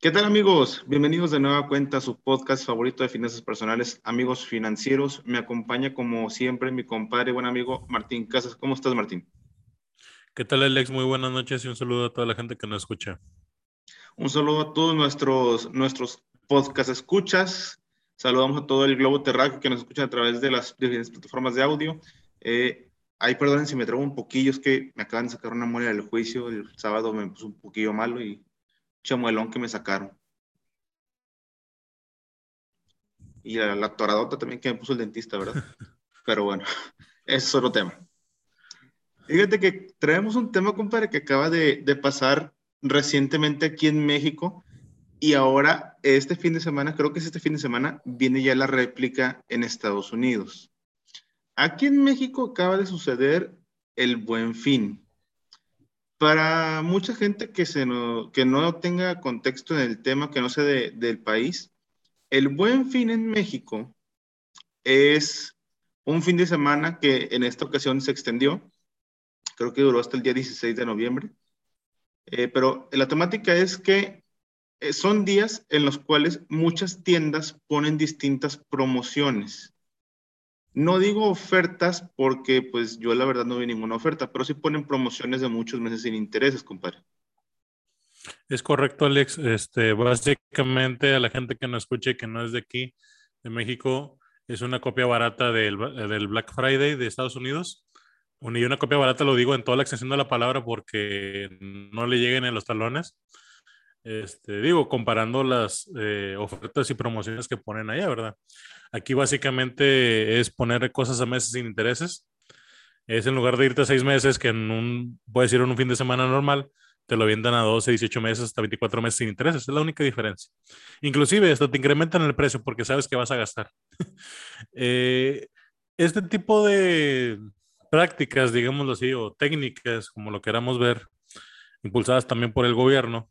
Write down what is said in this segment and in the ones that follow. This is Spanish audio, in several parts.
¿Qué tal amigos? Bienvenidos de nueva cuenta a su podcast favorito de finanzas personales, Amigos Financieros. Me acompaña como siempre mi compadre, buen amigo Martín Casas. ¿Cómo estás, Martín? ¿Qué tal, Alex? Muy buenas noches y un saludo a toda la gente que nos escucha. Un saludo a todos nuestros, nuestros podcast escuchas. Saludamos a todo el globo terráqueo que nos escucha a través de las diferentes plataformas de audio. Eh, ay, perdonen si me traigo un poquillo, es que me acaban de sacar una muela del juicio. El sábado me puso un poquillo malo y chamuelón que me sacaron. Y la, la toradota también que me puso el dentista, ¿verdad? Pero bueno, ese es otro tema. Fíjate que traemos un tema, compadre, que acaba de, de pasar recientemente aquí en México y ahora este fin de semana, creo que es este fin de semana, viene ya la réplica en Estados Unidos. Aquí en México acaba de suceder el buen fin. Para mucha gente que, no tenga contexto en el tema, que no sea de, del país, el buen fin en México es un fin de semana que en esta ocasión se extendió. Creo que duró hasta el día 16 de noviembre. Eh, pero la temática es que eh, son días en los cuales muchas tiendas ponen distintas promociones. No digo ofertas porque pues yo la verdad no vi ninguna oferta, pero sí ponen promociones de muchos meses sin intereses, compadre. Es correcto, Alex. Este, básicamente a la gente que no escuche que no es de aquí, de México, es una copia barata del, del Black Friday de Estados Unidos. Y una copia barata lo digo en toda la extensión de la palabra porque no le lleguen en los talones. Este, digo, comparando las eh, ofertas y promociones que ponen allá, ¿verdad? Aquí básicamente es poner cosas a meses sin intereses. Es en lugar de irte a seis meses, que en un, puedes ir en un fin de semana normal, te lo vendan a 12, 18 meses, hasta 24 meses sin intereses. Es la única diferencia. Inclusive hasta te incrementan el precio porque sabes que vas a gastar. eh, este tipo de prácticas, digámoslo así, o técnicas, como lo queramos ver, impulsadas también por el gobierno,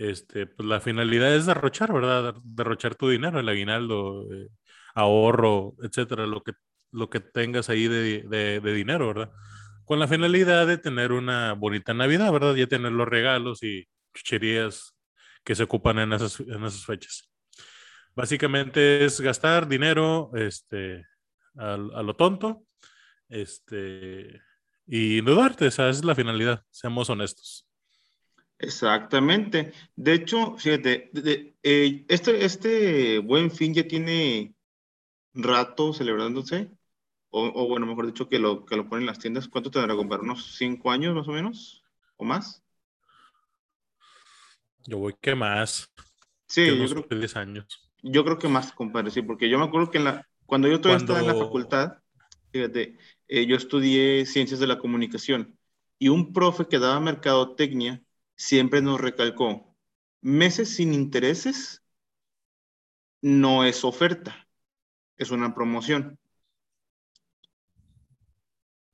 este, pues la finalidad es derrochar, ¿verdad? Derrochar tu dinero, el aguinaldo, eh, ahorro, etcétera, lo que, lo que tengas ahí de, de, de, dinero, ¿verdad? Con la finalidad de tener una bonita Navidad, ¿verdad? Ya tener los regalos y chucherías que se ocupan en esas, en esas fechas. Básicamente es gastar dinero este, a, lo tonto este, y no darte, esa es la finalidad, seamos honestos. Exactamente. De hecho, fíjate, de, de, eh, este, este buen fin ya tiene rato celebrándose, o, o, bueno, mejor dicho, que lo, que lo ponen en las tiendas. ¿Cuánto tendrá que comprar? ¿Unos cinco años más o menos? ¿O más? Yo voy que más. Sí, que yo creo, 10 años. yo creo que más, compadre, sí, porque yo me acuerdo que en la, cuando yo todavía Cuando... estaba en la facultad, fíjate, eh, yo estudié ciencias de la comunicación y un profe que daba mercadotecnia siempre nos recalcó, meses sin intereses no es oferta, es una promoción.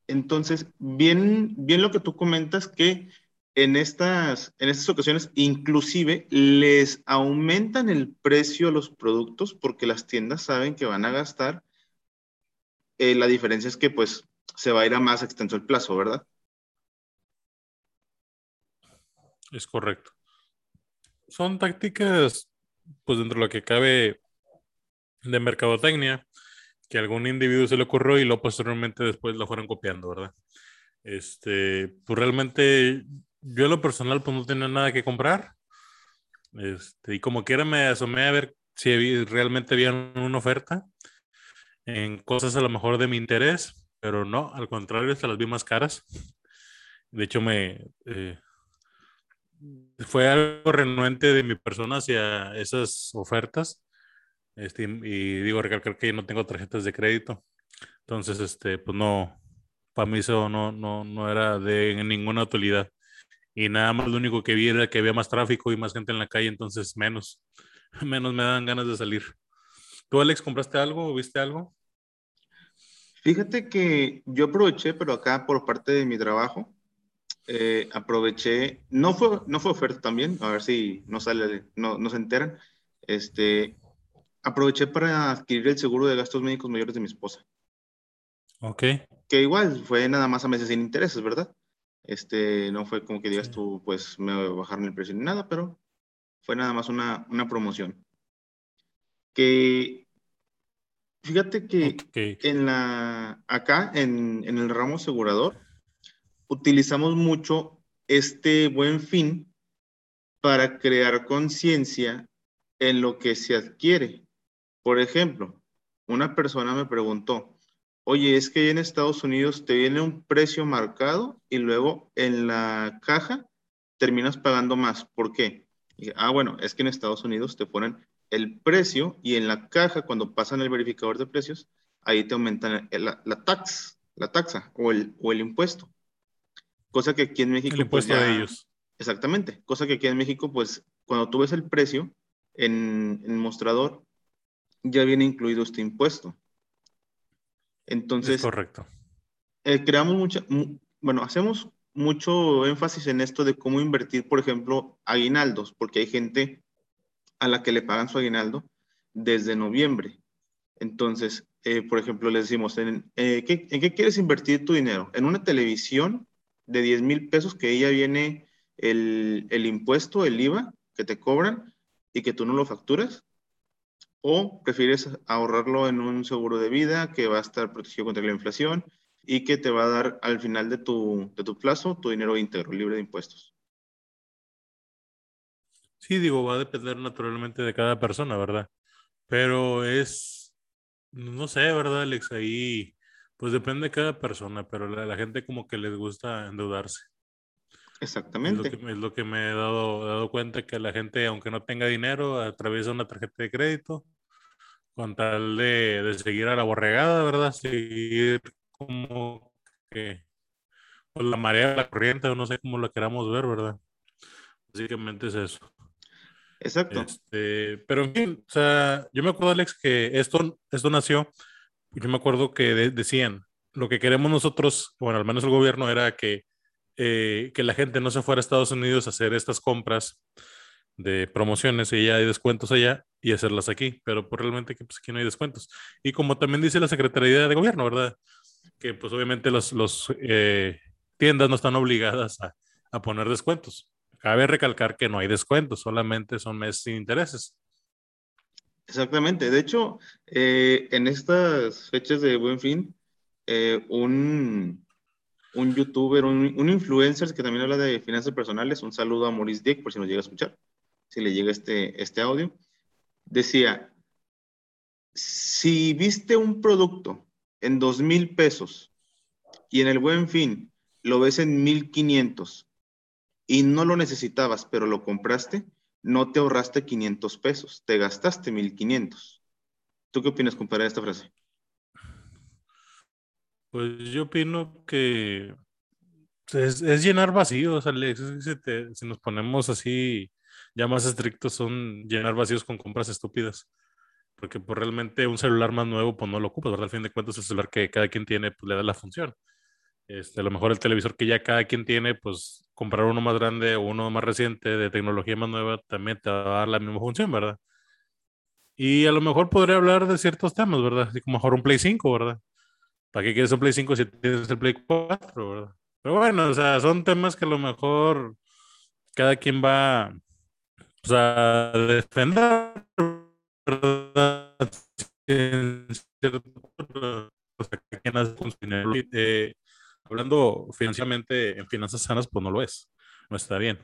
Entonces, bien, bien lo que tú comentas que en estas, en estas ocasiones inclusive les aumentan el precio a los productos porque las tiendas saben que van a gastar. Eh, la diferencia es que pues se va a ir a más extenso el plazo, ¿verdad? Es correcto. Son tácticas, pues dentro de lo que cabe de mercadotecnia, que algún individuo se le ocurrió y luego posteriormente después lo fueron copiando, ¿verdad? Este, pues realmente yo en lo personal pues no tenía nada que comprar. Este, y como quiera me asomé a ver si realmente había una oferta en cosas a lo mejor de mi interés, pero no, al contrario, hasta las vi más caras. De hecho, me, eh, fue algo renuente de mi persona hacia esas ofertas. Este, y digo, recalcar que no tengo tarjetas de crédito. Entonces, este, pues no, para mí eso no, no, no era de ninguna utilidad. Y nada más lo único que vi era que había más tráfico y más gente en la calle, entonces menos, menos me dan ganas de salir. ¿Tú, Alex, compraste algo o viste algo? Fíjate que yo aproveché, pero acá por parte de mi trabajo, eh, aproveché, no fue, no fue oferta también, a ver si no sale, no, no se enteran, este, aproveché para adquirir el seguro de gastos médicos mayores de mi esposa. Ok. Que igual fue nada más a meses sin intereses, ¿verdad? Este, no fue como que digas sí. tú, pues me bajaron el precio ni nada, pero fue nada más una, una promoción. Que fíjate que en la, acá en, en el ramo asegurador utilizamos mucho este buen fin para crear conciencia en lo que se adquiere. Por ejemplo, una persona me preguntó, oye, es que en Estados Unidos te viene un precio marcado y luego en la caja terminas pagando más. ¿Por qué? ah, bueno, es que en Estados Unidos te ponen el precio y en la caja, cuando pasan el verificador de precios, ahí te aumentan la, la tax, la taxa o el, o el impuesto. Cosa que aquí en México... El pues, impuesto de ellos. Exactamente. Cosa que aquí en México, pues, cuando tú ves el precio en, el mostrador, ya viene incluido este impuesto. Entonces... correcto. Eh, creamos mucha... Bueno, hacemos mucho énfasis en esto de cómo invertir, por ejemplo, aguinaldos, porque hay gente a la que le pagan su aguinaldo desde noviembre. Entonces, eh, por ejemplo, les decimos, ¿en, eh, ¿qué, ¿en qué quieres invertir tu dinero? ¿En una televisión de 10 mil pesos que ya viene el, el, impuesto, el IVA que te cobran y que tú no lo facturas? ¿O prefieres ahorrarlo en un seguro de vida que va a estar protegido contra la inflación y que te va a dar al final de tu, de tu plazo tu dinero íntegro, libre de impuestos? Sí, digo, va a depender naturalmente de cada persona, ¿verdad? Pero es, no sé, ¿verdad, Alex? Ahí, pues depende de cada persona, pero la, la gente como que les gusta endeudarse. Exactamente. Es lo que, es lo que me he dado, dado, cuenta que la gente, aunque no tenga dinero, atraviesa una tarjeta de crédito con tal de, de seguir a la borregada, ¿verdad? Seguir como que pues, la marea, la corriente, o no sé cómo la queramos ver, ¿verdad? Básicamente es eso. Exacto. Este, pero en fin, o sea, yo me acuerdo, Alex, que esto, esto nació, yo me acuerdo que decían, lo que queremos nosotros, bueno, al menos el gobierno, era que, eh, que la gente no se fuera a Estados Unidos a hacer estas compras de promociones y ya hay descuentos allá y hacerlas aquí, pero pues realmente pues aquí no hay descuentos. Y como también dice la Secretaría de Gobierno, ¿verdad? Que pues obviamente los, los eh, tiendas no están obligadas a, a poner descuentos. Cabe recalcar que no hay descuentos, solamente son meses sin intereses. Exactamente. De hecho, eh, en estas fechas de Buen Fin, eh, un, un youtuber, un, un, influencer que también habla de finanzas personales, un saludo a Maurice Dick por si nos llega a escuchar, si le llega este, este audio, decía, si viste un producto en dos mil pesos y en el Buen Fin lo ves en mil quinientos y no lo necesitabas, pero lo compraste, no te ahorraste 500 pesos, te gastaste 1500. ¿Tú qué opinas, compadre, de esta frase? Pues yo opino que es, llenar vacíos, Alex. Si, nos ponemos así ya más estrictos, son llenar vacíos con compras estúpidas. Porque pues, realmente un celular más nuevo, pues no lo ocupas. Al fin de cuentas, el celular que cada quien tiene, pues le da la función. Este, a lo mejor el televisor que ya cada quien tiene, pues comprar uno más grande o uno más reciente de tecnología más nueva también te va a dar la misma función, ¿verdad? Y a lo mejor podría hablar de ciertos temas, ¿verdad? Así como mejor un Play 5, ¿verdad? ¿Para qué quieres un Play 5 si tienes el Play 4, ¿verdad? Pero bueno, o sea, son temas que a lo mejor cada quien va a defender, ¿verdad? En o sea, quien hace con su dinero. Eh, hablando financieramente en finanzas sanas, pues no lo es. No está bien.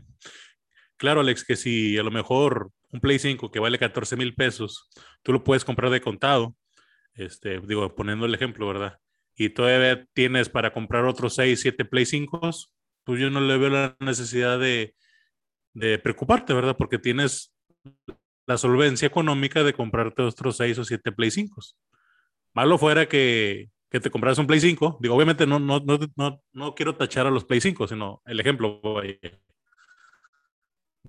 Claro, Alex, que si a lo mejor un Play 5 que vale 14 mil pesos, tú lo puedes comprar de contado, este, digo, poniendo el ejemplo, ¿verdad? Y todavía tienes para comprar otros 6, 7 Play 5, pues yo no le veo la necesidad de, de preocuparte, ¿verdad? Porque tienes la solvencia económica de comprarte otros 6 o 7 Play 5. Malo fuera que que te compras un Play 5, digo, obviamente no, no, no, no, no quiero tachar a los Play 5, sino el ejemplo,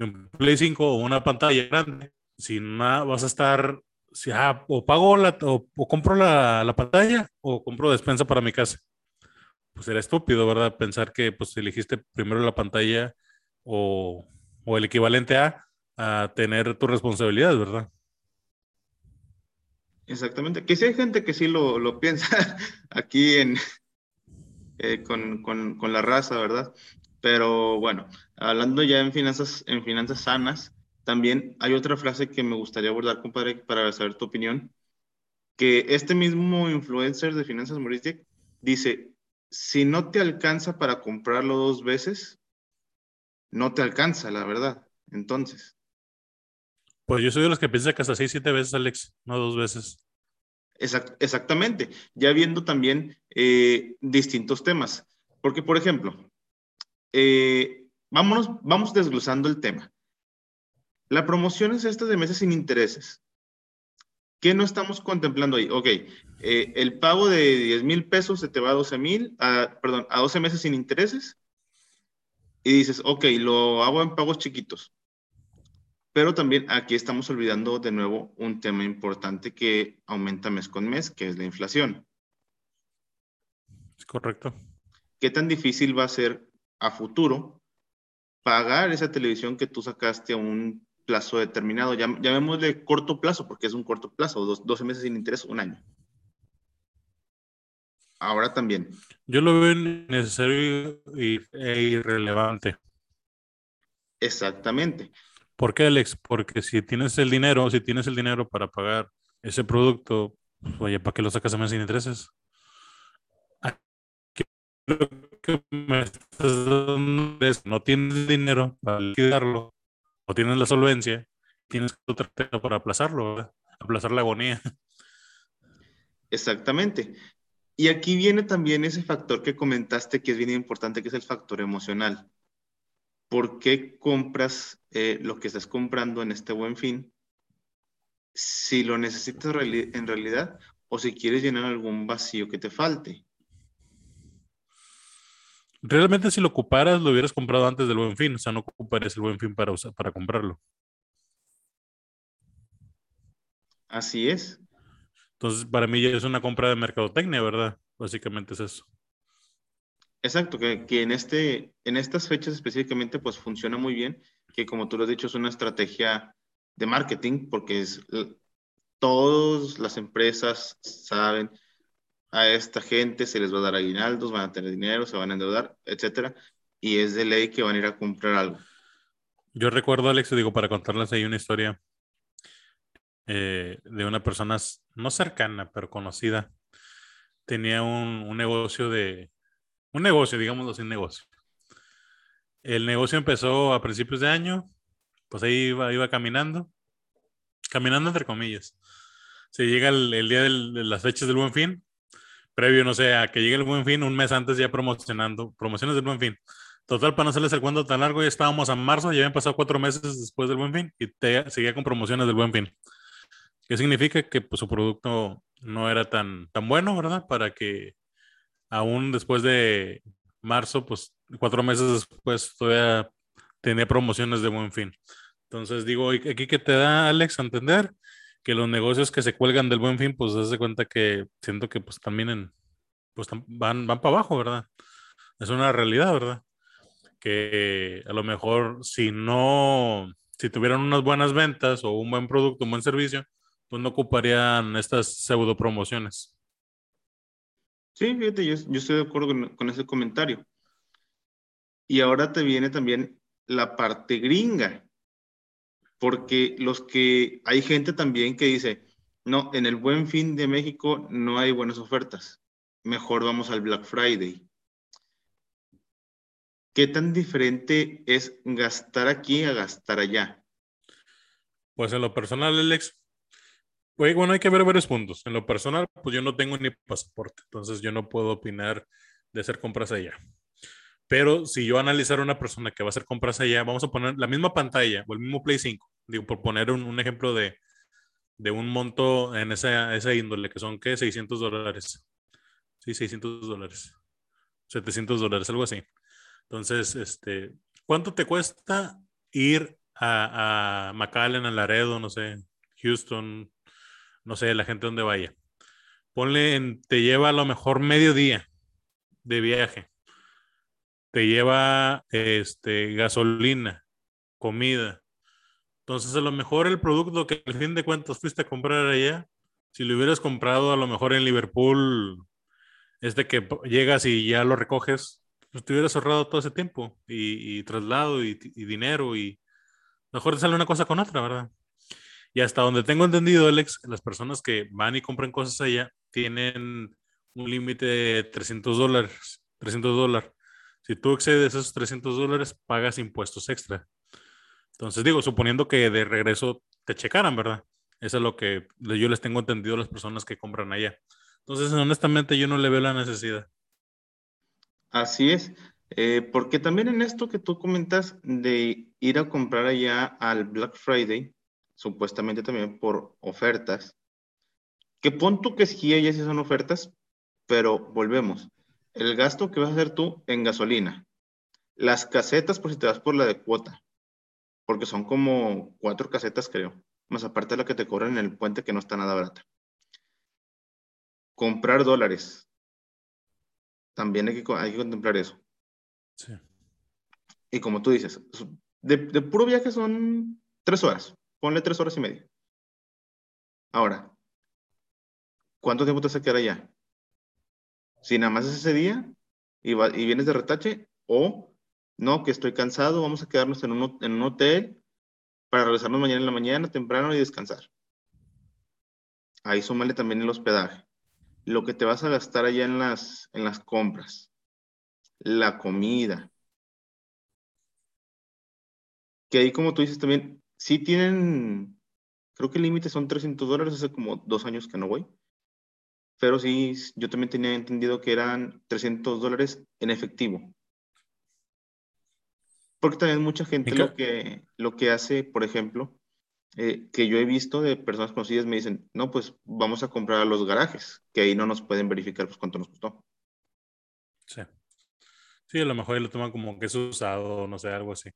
un Play 5 o una pantalla grande, si nada, vas a estar, si, ah, o pago la, o, compro la, la, pantalla o compro despensa para mi casa. Pues era estúpido, ¿verdad? Pensar que pues elegiste primero la pantalla o, o el equivalente a, a tener tu responsabilidad, ¿verdad? Exactamente. Que sí hay gente que sí lo, lo piensa aquí en, eh, con, con, con, la raza, ¿verdad? Pero bueno, hablando ya en finanzas, en finanzas sanas, también hay otra frase que me gustaría abordar, compadre, para saber tu opinión, que este mismo influencer de finanzas Moristic dice, si no te alcanza para comprarlo dos veces, no te alcanza, la verdad. Entonces. Pues yo soy de los que piensa que hasta seis, siete veces, Alex, no dos veces. exactamente. Ya viendo también eh, distintos temas. Porque, por ejemplo, eh, vámonos, vamos desglosando el tema. La promoción es esta de meses sin intereses. ¿Qué no estamos contemplando ahí? Ok, eh, el pago de 10 mil pesos se te va a 12 mil, perdón, a 12 meses sin intereses. Y dices, ok, lo hago en pagos chiquitos. Pero también aquí estamos olvidando de nuevo un tema importante que aumenta mes con mes, que es la inflación. Es correcto. ¿Qué tan difícil va a ser a futuro pagar esa televisión que tú sacaste a un plazo determinado? llamémosle corto plazo, porque es un corto plazo, 12 meses sin interés, un año. Ahora también. Yo lo veo necesario e irrelevante. Exactamente. ¿Por qué, Alex? Porque si tienes el dinero, si tienes el dinero para pagar ese producto, pues, oye, ¿para qué lo sacas a meses sin intereses? no tienes dinero para liquidarlo, o tienes la solvencia, tienes otro para aplazarlo, aplazar la agonía. Exactamente. Y aquí viene también ese factor que comentaste que es bien importante, que es el factor emocional. ¿Por qué compras eh, lo que estás comprando en este buen fin? Si lo necesitas en realidad o si quieres llenar algún vacío que te falte. Realmente si lo ocuparas, lo hubieras comprado antes del buen fin, o sea, no ocuparías el buen fin para, para comprarlo. Así es. Entonces, para mí ya es una compra de mercadotecnia, ¿verdad? Básicamente es eso. Exacto, que, que, en, este, en estas fechas específicamente pues funciona muy bien, que como tú lo has dicho es una estrategia de marketing, porque es, todas las empresas saben a esta gente se les va a dar aguinaldos, van a tener dinero, se van a endeudar, etcétera, y es de ley que van a ir a comprar algo. Yo recuerdo, Alex, digo, para contarles ahí una historia eh, de una persona no cercana, pero conocida. Tenía un, negocio de, un negocio, digámoslo sin negocio. El negocio empezó a principios de año, pues ahí iba, iba caminando, caminando entre comillas. Se llega el, día de las fechas del buen fin, previo, no sé, a que llegue el buen fin, un mes antes ya promocionando, promociones del buen fin. Total, para no hacerles el cuento tan largo, ya estábamos a marzo, ya habían pasado cuatro meses después del buen fin y seguía con promociones del buen fin. ¿Qué significa? Que pues, su producto no era tan, tan bueno, ¿verdad? Para que aún después de marzo, pues cuatro meses después todavía tenía promociones de buen fin. Entonces digo, aquí que te da Alex a entender que los negocios que se cuelgan del buen fin, pues se cuenta que siento que pues también en, pues van, van para abajo, ¿verdad? Es una realidad, ¿verdad? Que a lo mejor si no, si tuvieran unas buenas ventas o un buen producto, un buen servicio, pues no ocuparían estas pseudo promociones. Sí, fíjate, yo, estoy de acuerdo con, con, ese comentario. Y ahora te viene también la parte gringa, porque los que hay gente también que dice, no, en el buen fin de México no hay buenas ofertas, mejor vamos al Black Friday. ¿Qué tan diferente es gastar aquí a gastar allá? Pues en lo personal, Alex, bueno, hay que ver varios puntos. En lo personal, pues yo no tengo ni pasaporte, entonces yo no puedo opinar de hacer compras allá. Pero si yo analizar a una persona que va a hacer compras allá, vamos a poner la misma pantalla o el mismo Play 5, digo, por poner un, ejemplo de, de, un monto en esa, esa índole, que son, ¿qué? 600 dólares. Sí, 600 dólares. 700 dólares, algo así. Entonces, este, ¿cuánto te cuesta ir a, a McAllen, a Laredo, no sé, Houston, no sé, la gente donde vaya. Ponle, te lleva a lo mejor medio día de viaje. Te lleva este, gasolina, comida. Entonces, a lo mejor el producto que al fin de cuentas fuiste a comprar allá, si lo hubieras comprado a lo mejor en Liverpool, es de que llegas y ya lo recoges, pues te hubieras ahorrado todo ese tiempo y, traslado y, dinero y Mejor te sale una cosa con otra, ¿verdad? Y hasta donde tengo entendido, Alex, las personas que van y compran cosas allá tienen un límite de 300 dólares. 300 dólares. Si tú excedes esos 300 dólares, pagas impuestos extra. Entonces, digo, suponiendo que de regreso te checaran, ¿verdad? Eso es lo que yo les tengo entendido a las personas que compran allá. Entonces, honestamente, yo no le veo la necesidad. Así es. Eh, porque también en esto que tú comentas de ir a comprar allá al Black Friday, supuestamente también por ofertas, que pon tú que sí, ya sí son ofertas, pero volvemos. El gasto que vas a hacer tú en gasolina, las casetas por si te vas por la de cuota, porque son como cuatro casetas, creo, más aparte de la que te cobran en el puente que no está nada barata. Comprar dólares. También hay que, hay que contemplar eso. Sí. Y como tú dices, de, de puro viaje son tres horas. Ponle tres horas y media. Ahora, ¿cuánto tiempo te vas a quedar allá? Si nada más es ese día y, vienes de retache, o no, que estoy cansado, vamos a quedarnos en un, en un hotel para regresarnos mañana en la mañana temprano y descansar. Ahí súmale también el hospedaje. Lo que te vas a gastar allá en las, en las compras. La comida. Que ahí, como tú dices también, sí tienen, creo que el límite son 300 dólares, hace como dos años que no voy. Pero sí, yo también tenía entendido que eran 300 dólares en efectivo. Porque también mucha gente lo que, lo que hace, por ejemplo, eh, que yo he visto de personas conocidas me dicen, no, pues vamos a comprar a los garajes, que ahí no nos pueden verificar pues cuánto nos costó. Sí. Sí, a lo mejor lo toman como que es usado, no sé, algo así.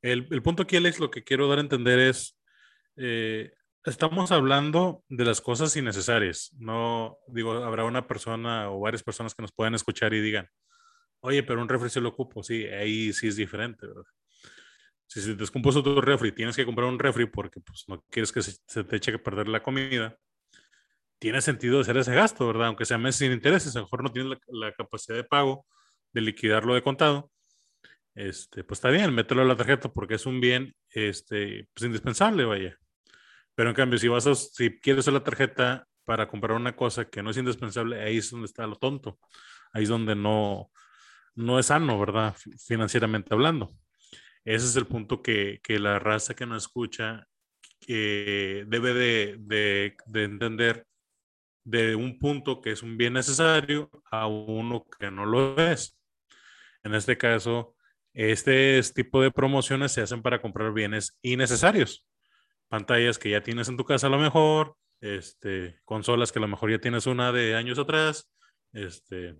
El, el punto aquí, Alex, lo que quiero dar a entender es, eh, estamos hablando de las cosas innecesarias. No, digo, habrá una persona o varias personas que nos puedan escuchar y digan, Oye, pero un refri se lo ocupo, sí, ahí sí es diferente, ¿verdad? Si se descompuso tu refri, tienes que comprar un refri porque pues, no quieres que se, te eche a perder la comida, tiene sentido hacer ese gasto, ¿verdad? Aunque sea mes sin intereses, a lo mejor no tienes la, capacidad de pago de liquidarlo de contado, este, pues está bien, mételo a la tarjeta porque es un bien este, pues, indispensable, vaya. Pero en cambio, si vas a, si quieres usar la tarjeta para comprar una cosa que no es indispensable, ahí es donde está lo tonto. Ahí es donde no, no es sano, ¿verdad? Financieramente hablando. Ese es el punto que, la raza que nos escucha debe de, entender de un punto que es un bien necesario a uno que no lo es. En este caso, este tipo de promociones se hacen para comprar bienes innecesarios. Pantallas que ya tienes en tu casa a lo mejor, este, consolas que a lo mejor ya tienes una de años atrás, este,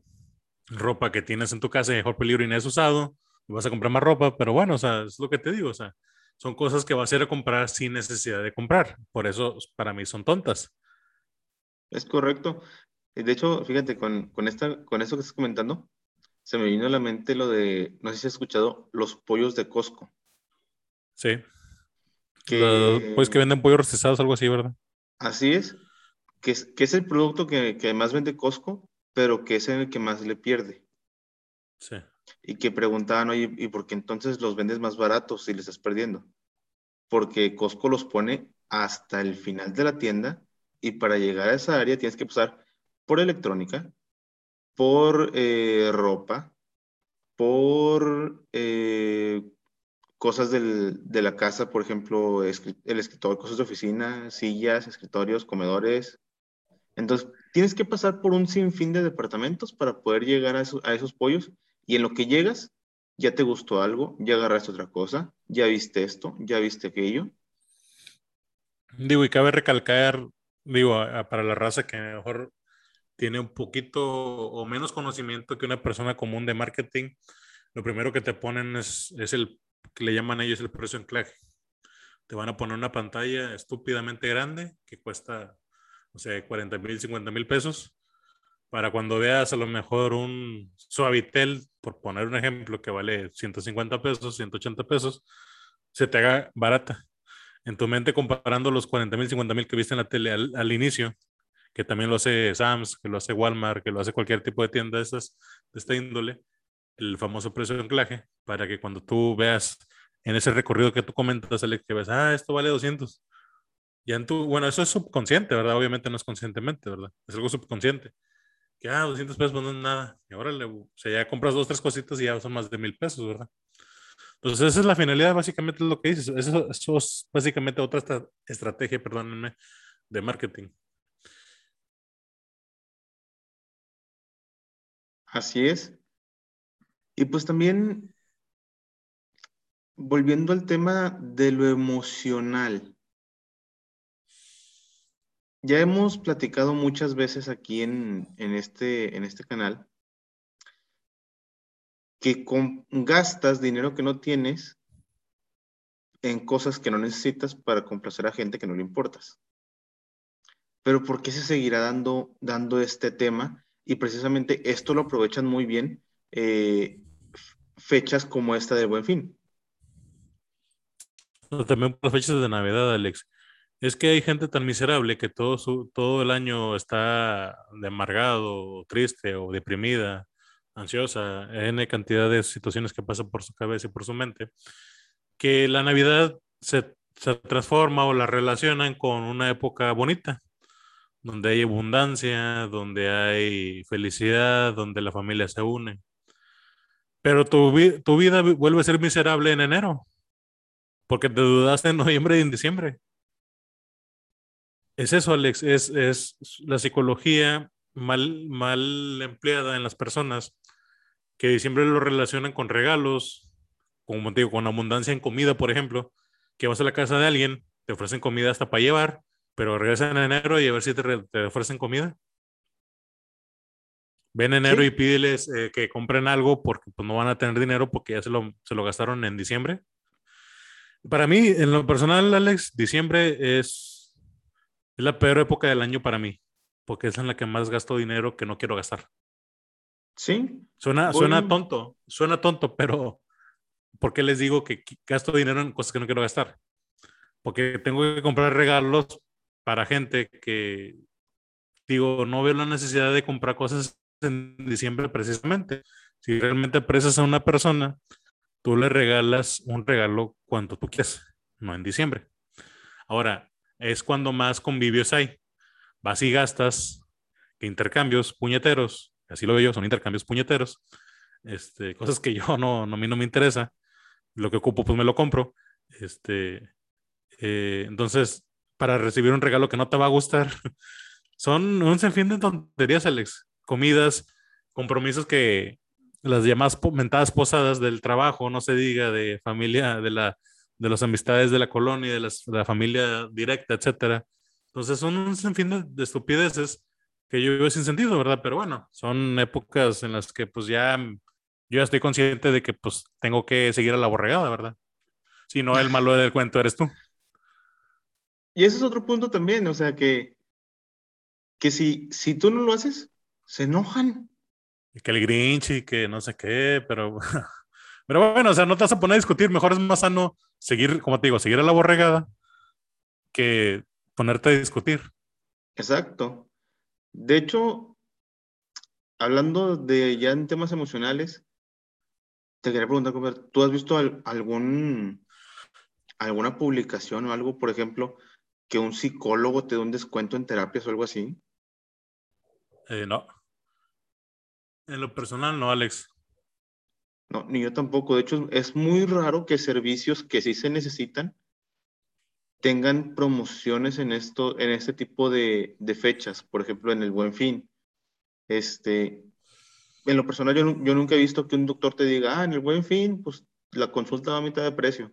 ropa que tienes en tu casa y mejor peligro y no es usado, vas a comprar más ropa, pero bueno, o sea, es lo que te digo, o sea, son cosas que vas a ir a comprar sin necesidad de comprar, por eso para mí son tontas. Es correcto. De hecho, fíjate, con, con, esta, con eso que estás comentando, se me vino a la mente lo de, no sé si has escuchado, los pollos de Costco. Sí. Que, pues que venden pollos rostizados, algo así, ¿verdad? Así es. Que es, que es el producto que, que más vende Costco pero que es en el que más le pierde. Sí. Y que preguntaban, oye, ¿y por qué entonces los vendes más baratos si les estás perdiendo? Porque Costco los pone hasta el final de la tienda y para llegar a esa área tienes que pasar por electrónica, por eh, ropa, por eh, cosas de la casa, por ejemplo, el escritorio, cosas de oficina, sillas, escritorios, comedores. Entonces, tienes que pasar por un sinfín de departamentos para poder llegar a, esos pollos y en lo que llegas ya te gustó algo, ya agarraste otra cosa, ya viste esto, ya viste aquello. Digo, y cabe recalcar, digo, para la raza que a mejor tiene un poquito o menos conocimiento que una persona común de marketing, lo primero que te ponen es, es el que le llaman ellos el precio anclaje. Te van a poner una pantalla estúpidamente grande que cuesta o sea, 40 mil, 50 mil pesos, para cuando veas a lo mejor un Suavitel, por poner un ejemplo, que vale 150 pesos, 180 pesos, se te haga barata. En tu mente comparando los 40 mil, 50 mil que viste en la tele al, inicio, que también lo hace Sams, que lo hace Walmart, que lo hace cualquier tipo de tienda de, estas, de esta índole, el famoso precio de anclaje, para que cuando tú veas en ese recorrido que tú comentas, Alex, que ves, ah, esto vale 200. Ya en tu, bueno, eso es subconsciente, ¿verdad? Obviamente no es conscientemente, ¿verdad? Es algo subconsciente. Que, ah, 200 pesos pues no es nada. Y ahora, o sea, ya compras dos, tres cositas y ya son más de mil pesos, ¿verdad? Entonces, esa es la finalidad, básicamente, lo que dices. Eso, eso es básicamente otra estrategia, perdónenme, de marketing. Así es. Y pues también, volviendo al tema de lo emocional, ya hemos platicado muchas veces aquí en, este, en este canal que gastas dinero que no tienes en cosas que no necesitas para complacer a gente que no le importas. Pero ¿por qué se seguirá dando, dando este tema? Y precisamente esto lo aprovechan muy bien eh, fechas como esta de Buen Fin. También por fechas de Navidad, Alex. Es que hay gente tan miserable que todo, su, todo el año está de amargado, triste o deprimida, ansiosa, en cantidad de situaciones que pasan por su cabeza y por su mente, que la Navidad se, se transforma o la relacionan con una época bonita, donde hay abundancia, donde hay felicidad, donde la familia se une. Pero tu, tu vida vuelve a ser miserable en enero, porque te dudaste en noviembre y en diciembre. Es eso, Alex, es, es la psicología mal, mal empleada en las personas que siempre lo relacionan con regalos, como digo, con abundancia en comida, por ejemplo, que vas a la casa de alguien, te ofrecen comida hasta para llevar, pero regresan en enero y a ver si te, ofrecen comida. Ven enero y pídeles eh, que compren algo porque pues, no van a tener dinero porque ya se lo, se lo gastaron en diciembre. Para mí, en lo personal, Alex, diciembre es es la peor época del año para mí, porque es en la que más gasto dinero que no quiero gastar. Sí. Suena, suena tonto, suena tonto, pero ¿por qué les digo que gasto dinero en cosas que no quiero gastar? Porque tengo que comprar regalos para gente que, digo, no veo la necesidad de comprar cosas en diciembre precisamente. Si realmente aprecias a una persona, tú le regalas un regalo cuando tú quieras, no en diciembre. Ahora, es cuando más convivios hay. Vas y gastas intercambios puñeteros, así lo veo yo, son intercambios puñeteros, este, cosas que yo no, no, a mí no me interesa, lo que ocupo pues me lo compro, este, eh, entonces, para recibir un regalo que no te va a gustar, son un sinfín de tonterías, Alex, comidas, compromisos que las llamadas mentadas posadas del trabajo, no se diga de familia, de la de las amistades de la colonia, de, la familia directa, etcétera. Entonces son un sinfín de, estupideces que yo veo sin sentido, ¿verdad? Pero bueno, son épocas en las que pues ya yo ya estoy consciente de que pues tengo que seguir a la borregada, ¿verdad? Si no, el malo del cuento eres tú. Y ese es otro punto también, o sea que, que si, si tú no lo haces, se enojan. Y que el Grinch y que no sé qué, pero Pero bueno, o sea, no te vas a poner a discutir. Mejor es más sano seguir, como te digo, seguir a la borregada que ponerte a discutir. Exacto. De hecho, hablando de ya en temas emocionales, te quería preguntar, ¿tú has visto algún, alguna publicación o algo, por ejemplo, que un psicólogo te dé un descuento en terapias o algo así? Eh, no. En lo personal, no, Alex. No, ni yo tampoco. De hecho, es muy raro que servicios que sí se necesitan tengan promociones en esto, en este tipo de, fechas. Por ejemplo, en el Buen Fin. Este, en lo personal, yo, yo, nunca he visto que un doctor te diga, ah, en el Buen Fin, pues la consulta va a mitad de precio.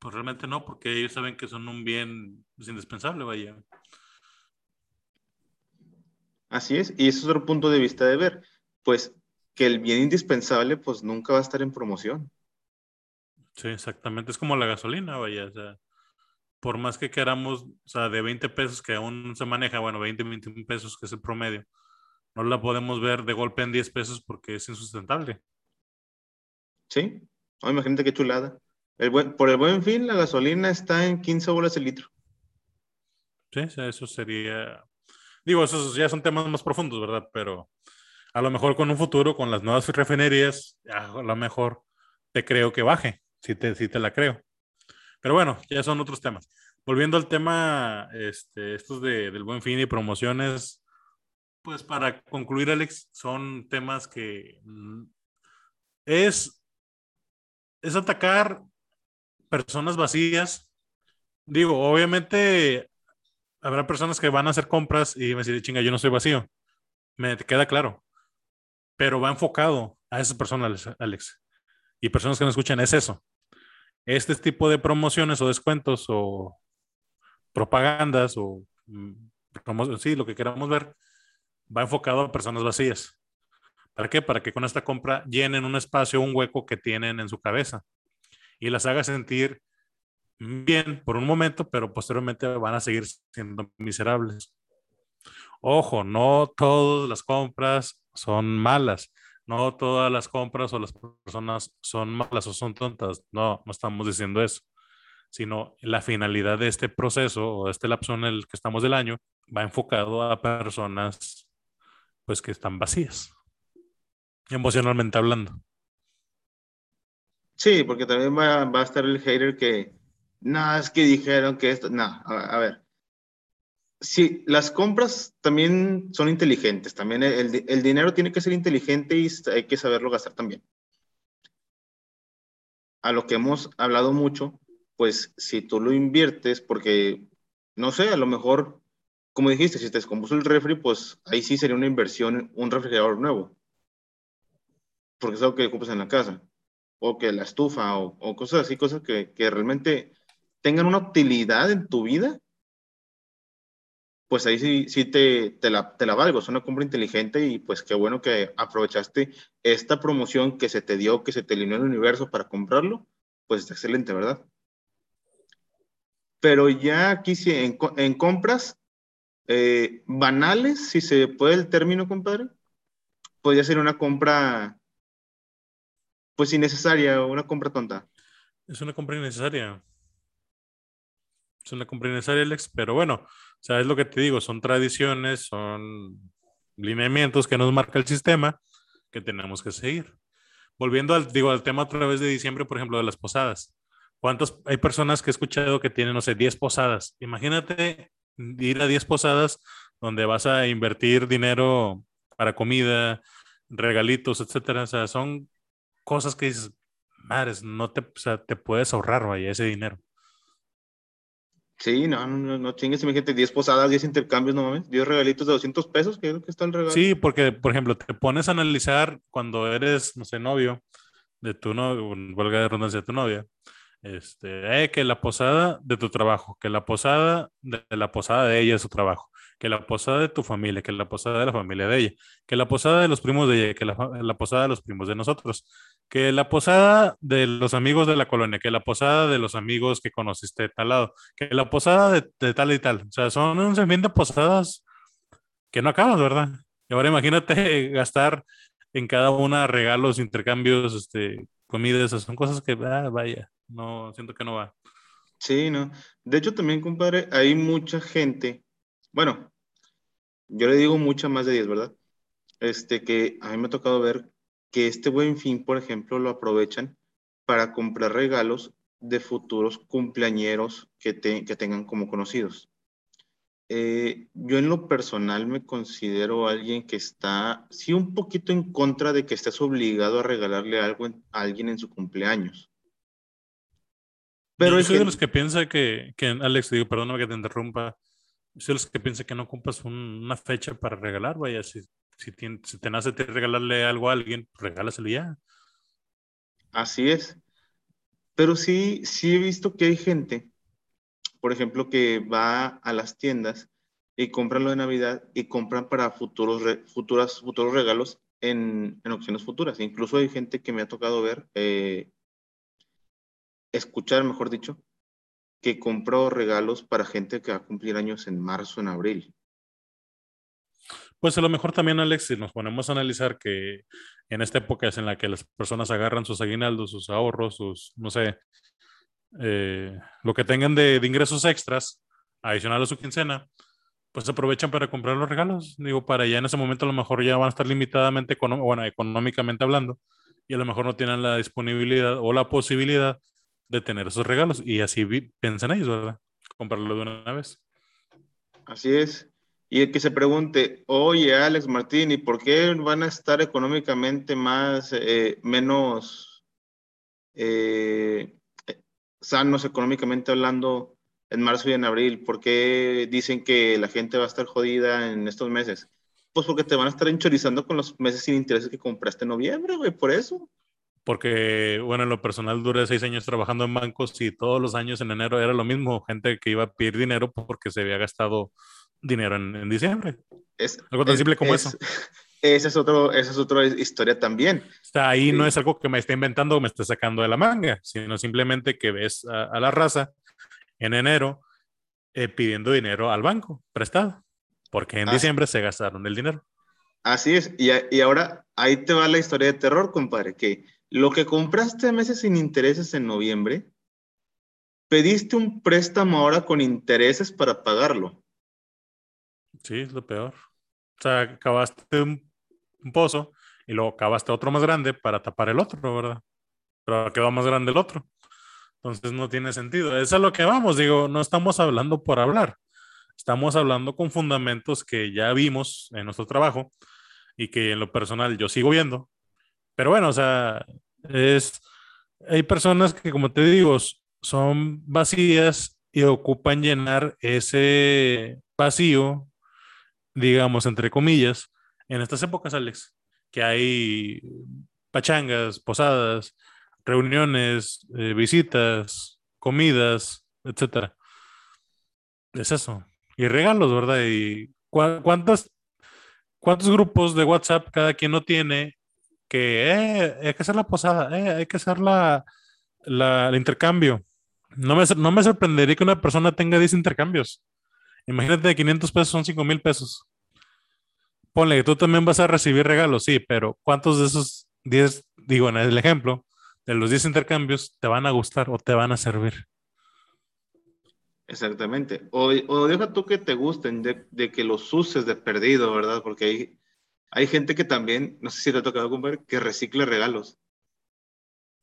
Pues realmente no, porque ellos saben que son un bien indispensable, vaya. Así es, y ese es otro punto de vista de ver pues que el bien indispensable pues nunca va a estar en promoción. Sí, exactamente. Es como la gasolina, vaya. O sea, por más que queramos, o sea, de 20 pesos que aún se maneja, bueno, 20, 21 pesos que es el promedio, no la podemos ver de golpe en 10 pesos porque es insustentable. Sí, imagínate qué chulada. El por el buen fin, la gasolina está en 15 bolas el litro. Sí, o sea, eso sería. Digo, esos ya son temas más profundos, ¿verdad? Pero a lo mejor con un futuro, con las nuevas refinerías, a lo mejor te creo que baje, si te, si te la creo. Pero bueno, ya son otros temas. Volviendo al tema, este, estos de, del buen fin y promociones, pues para concluir, Alex, son temas que mm, es, es atacar personas vacías. Digo, obviamente habrá personas que van a hacer compras y me dicen, chinga, yo no soy vacío. Me queda claro. Pero va enfocado a esas personas, Alex. Y personas que no escuchan, es eso. Este tipo de promociones o descuentos o propagandas o mm, sí, lo que queramos ver, va enfocado a personas vacías. ¿Para qué? Para que con esta compra llenen un espacio, un hueco que tienen en su cabeza y las haga sentir bien por un momento, pero posteriormente van a seguir siendo miserables. Ojo, no todas las compras son malas, no todas las compras o las personas son malas o son tontas, no, no estamos diciendo eso, sino la finalidad de este proceso o de este lapso en el que estamos del año va enfocado a personas pues que están vacías, emocionalmente hablando. Sí, porque también va, va a estar el hater que, no, es que dijeron que esto, no, a, ver. Sí, las compras también son inteligentes, también el, el, dinero tiene que ser inteligente y hay que saberlo gastar también. A lo que hemos hablado mucho, pues si tú lo inviertes, porque, no sé, a lo mejor, como dijiste, si te descompuso el refri, pues ahí sí sería una inversión, un refrigerador nuevo, porque es algo que ocupas en la casa, o que la estufa, o, o cosas así, cosas que, que realmente tengan una utilidad en tu vida, pues ahí sí, sí te, te, la, te la valgo, es una compra inteligente y pues qué bueno que aprovechaste esta promoción que se te dio, que se te alineó el universo para comprarlo, pues es excelente, ¿verdad? Pero ya aquí sí, en, en compras eh, banales, si se puede el término, compadre, podría ser una compra pues innecesaria, una compra tonta. Es una compra innecesaria es una compra innecesaria, Alex, pero bueno, o sea, es lo que te digo, son tradiciones, son lineamientos que nos marca el sistema que tenemos que seguir. Volviendo al, digo, al tema a través de diciembre, por ejemplo, de las posadas. ¿Cuántas hay personas que he escuchado que tienen, no sé, 10 posadas? Imagínate ir a 10 posadas donde vas a invertir dinero para comida, regalitos, etcétera. O sea, son cosas que dices, madres, no te, o sea, te puedes ahorrar, vaya, ese dinero. Sí, no, no, no, chingues, imagínate, 10 posadas, 10 intercambios, no mames, 10 regalitos de 200 pesos, que es lo que está el regalo. Sí, porque, por ejemplo, te pones a analizar cuando eres, no sé, novio de tu novio, huelga de redundancia de tu novia, este, eh, que la posada de tu trabajo, que la posada de, la posada de ella es su trabajo, que la posada de tu familia, que la posada de la familia de ella, que la posada de los primos de ella, que la, la posada de los primos de nosotros, que la posada de los amigos de la colonia, que la posada de los amigos que conociste de tal lado, que la posada de, tal y tal. O sea, son un sinfín de posadas que no acabas, ¿verdad? Y ahora imagínate gastar en cada una regalos, intercambios, este, comidas, son cosas que, ah, vaya, no, siento que no va. Sí, no. De hecho, también, compadre, hay mucha gente, bueno, yo le digo mucha más de 10, ¿verdad? Este, que a mí me ha tocado ver que este buen fin, por ejemplo, lo aprovechan para comprar regalos de futuros cumpleañeros que, que tengan como conocidos. Eh, yo en lo personal me considero alguien que está, sí, un poquito en contra de que estés obligado a regalarle algo a alguien en su cumpleaños. Pero yo soy de los que piensa que, que, Alex, digo, perdóname que te interrumpa, soy los que piensa que no compras una fecha para regalar, vaya, si si te, si nace regalarle algo a alguien, pues regálaselo ya. Así es. Pero sí, sí he visto que hay gente, por ejemplo, que va a las tiendas y compran lo de Navidad y compran para futuros, futuras, futuros regalos en, en, opciones futuras. Incluso hay gente que me ha tocado ver, eh, escuchar, mejor dicho, que compró regalos para gente que va a cumplir años en marzo, en abril. Pues a lo mejor también, Alex, si nos ponemos a analizar que en esta época es en la que las personas agarran sus aguinaldos, sus ahorros, sus, no sé, eh, lo que tengan de, ingresos extras, adicional a su quincena, pues aprovechan para comprar los regalos. Digo, para ya en ese momento a lo mejor ya van a estar limitadamente, bueno, económicamente hablando, y a lo mejor no tienen la disponibilidad o la posibilidad de tener esos regalos y así piensan ellos, ¿verdad? Comprarlo de una vez. Así es. Y el que se pregunte, oye, Alex Martín, ¿y por qué van a estar económicamente más, eh, menos eh, sanos económicamente hablando en marzo y en abril? ¿Por qué dicen que la gente va a estar jodida en estos meses? Pues porque te van a estar enchorizando con los meses sin intereses que compraste en noviembre, güey, por eso. Porque, bueno, en lo personal duré seis años trabajando en bancos y todos los años en enero era lo mismo, gente que iba a pedir dinero porque se había gastado dinero en, diciembre. Es, algo tan simple como eso. Esa es, otro, esa es otra historia también. Está ahí no es algo que me esté inventando o me esté sacando de la manga, sino simplemente que ves a, la raza en enero eh, pidiendo dinero al banco prestado porque en ah. diciembre se gastaron el dinero. Así es, y, y, ahora ahí te va la historia de terror, compadre, que lo que compraste meses sin intereses en noviembre, pediste un préstamo ahora con intereses para pagarlo. Sí, es lo peor. O sea, acabaste un, un pozo y luego acabaste otro más grande para tapar el otro, ¿verdad? Pero quedó más grande el otro. Entonces no tiene sentido. Eso es lo que vamos, digo, no estamos hablando por hablar. Estamos hablando con fundamentos que ya vimos en nuestro trabajo y que en lo personal yo sigo viendo. Pero bueno, o sea, es, hay personas que, como te digo, son vacías y ocupan llenar ese vacío, digamos, entre comillas, en estas épocas, Alex, que hay pachangas, posadas, reuniones, eh, visitas, comidas, etcétera. Es eso y regalos, ¿verdad? Y cuántos grupos de WhatsApp cada quien no tiene que eh, hay que hacer la posada, eh, hay que hacer la, la, el intercambio. No me, no me sorprendería que una persona tenga 10 intercambios. Imagínate, 500 pesos son 5 mil pesos. Ponle que tú también vas a recibir regalos, sí, pero ¿cuántos de esos 10, digo en el ejemplo, de los 10 intercambios te van a gustar o te van a servir? Exactamente. O, o, deja tú que te gusten, de, que los uses de perdido, ¿verdad? Porque hay, hay gente que también, no sé si te ha tocado comprar, que recicle regalos.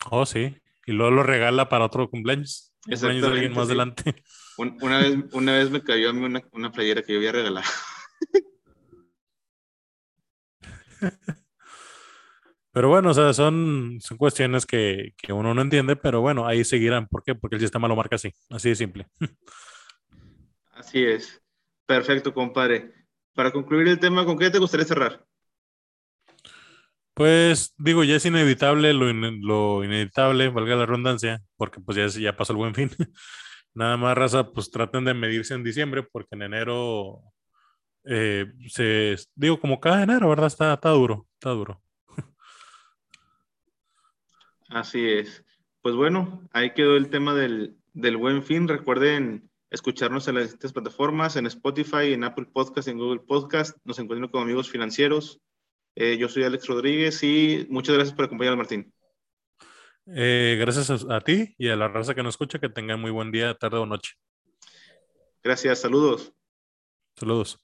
Oh, sí. Y luego lo regala para otro cumpleaños. Cumpleaños de alguien más adelante. una, vez, una vez me cayó a mí una, una playera que yo había regalado. Pero bueno, o sea, son, son cuestiones que, que, uno no entiende, pero bueno, ahí seguirán. ¿Por qué? Porque el sistema lo marca así, así de simple. Así es. Perfecto, compadre. Para concluir el tema, ¿con qué te gustaría cerrar? Pues digo, ya es inevitable lo, lo inevitable, valga la redundancia, porque pues ya, ya pasó el buen fin. Nada más, raza, pues traten de medirse en diciembre, porque en enero, eh, digo, como cada enero, ¿verdad? Está, está duro, está duro. Así es. Pues bueno, ahí quedó el tema del, buen fin. Recuerden escucharnos en las distintas plataformas, en Spotify, en Apple Podcast, en Google Podcast. Nos encuentran como amigos financieros. Eh, yo soy Alex Rodríguez y muchas gracias por acompañarme, Martín. Eh, gracias a, a, ti y a la raza que nos escucha. Que tengan muy buen día, tarde o noche. Gracias, saludos. Saludos.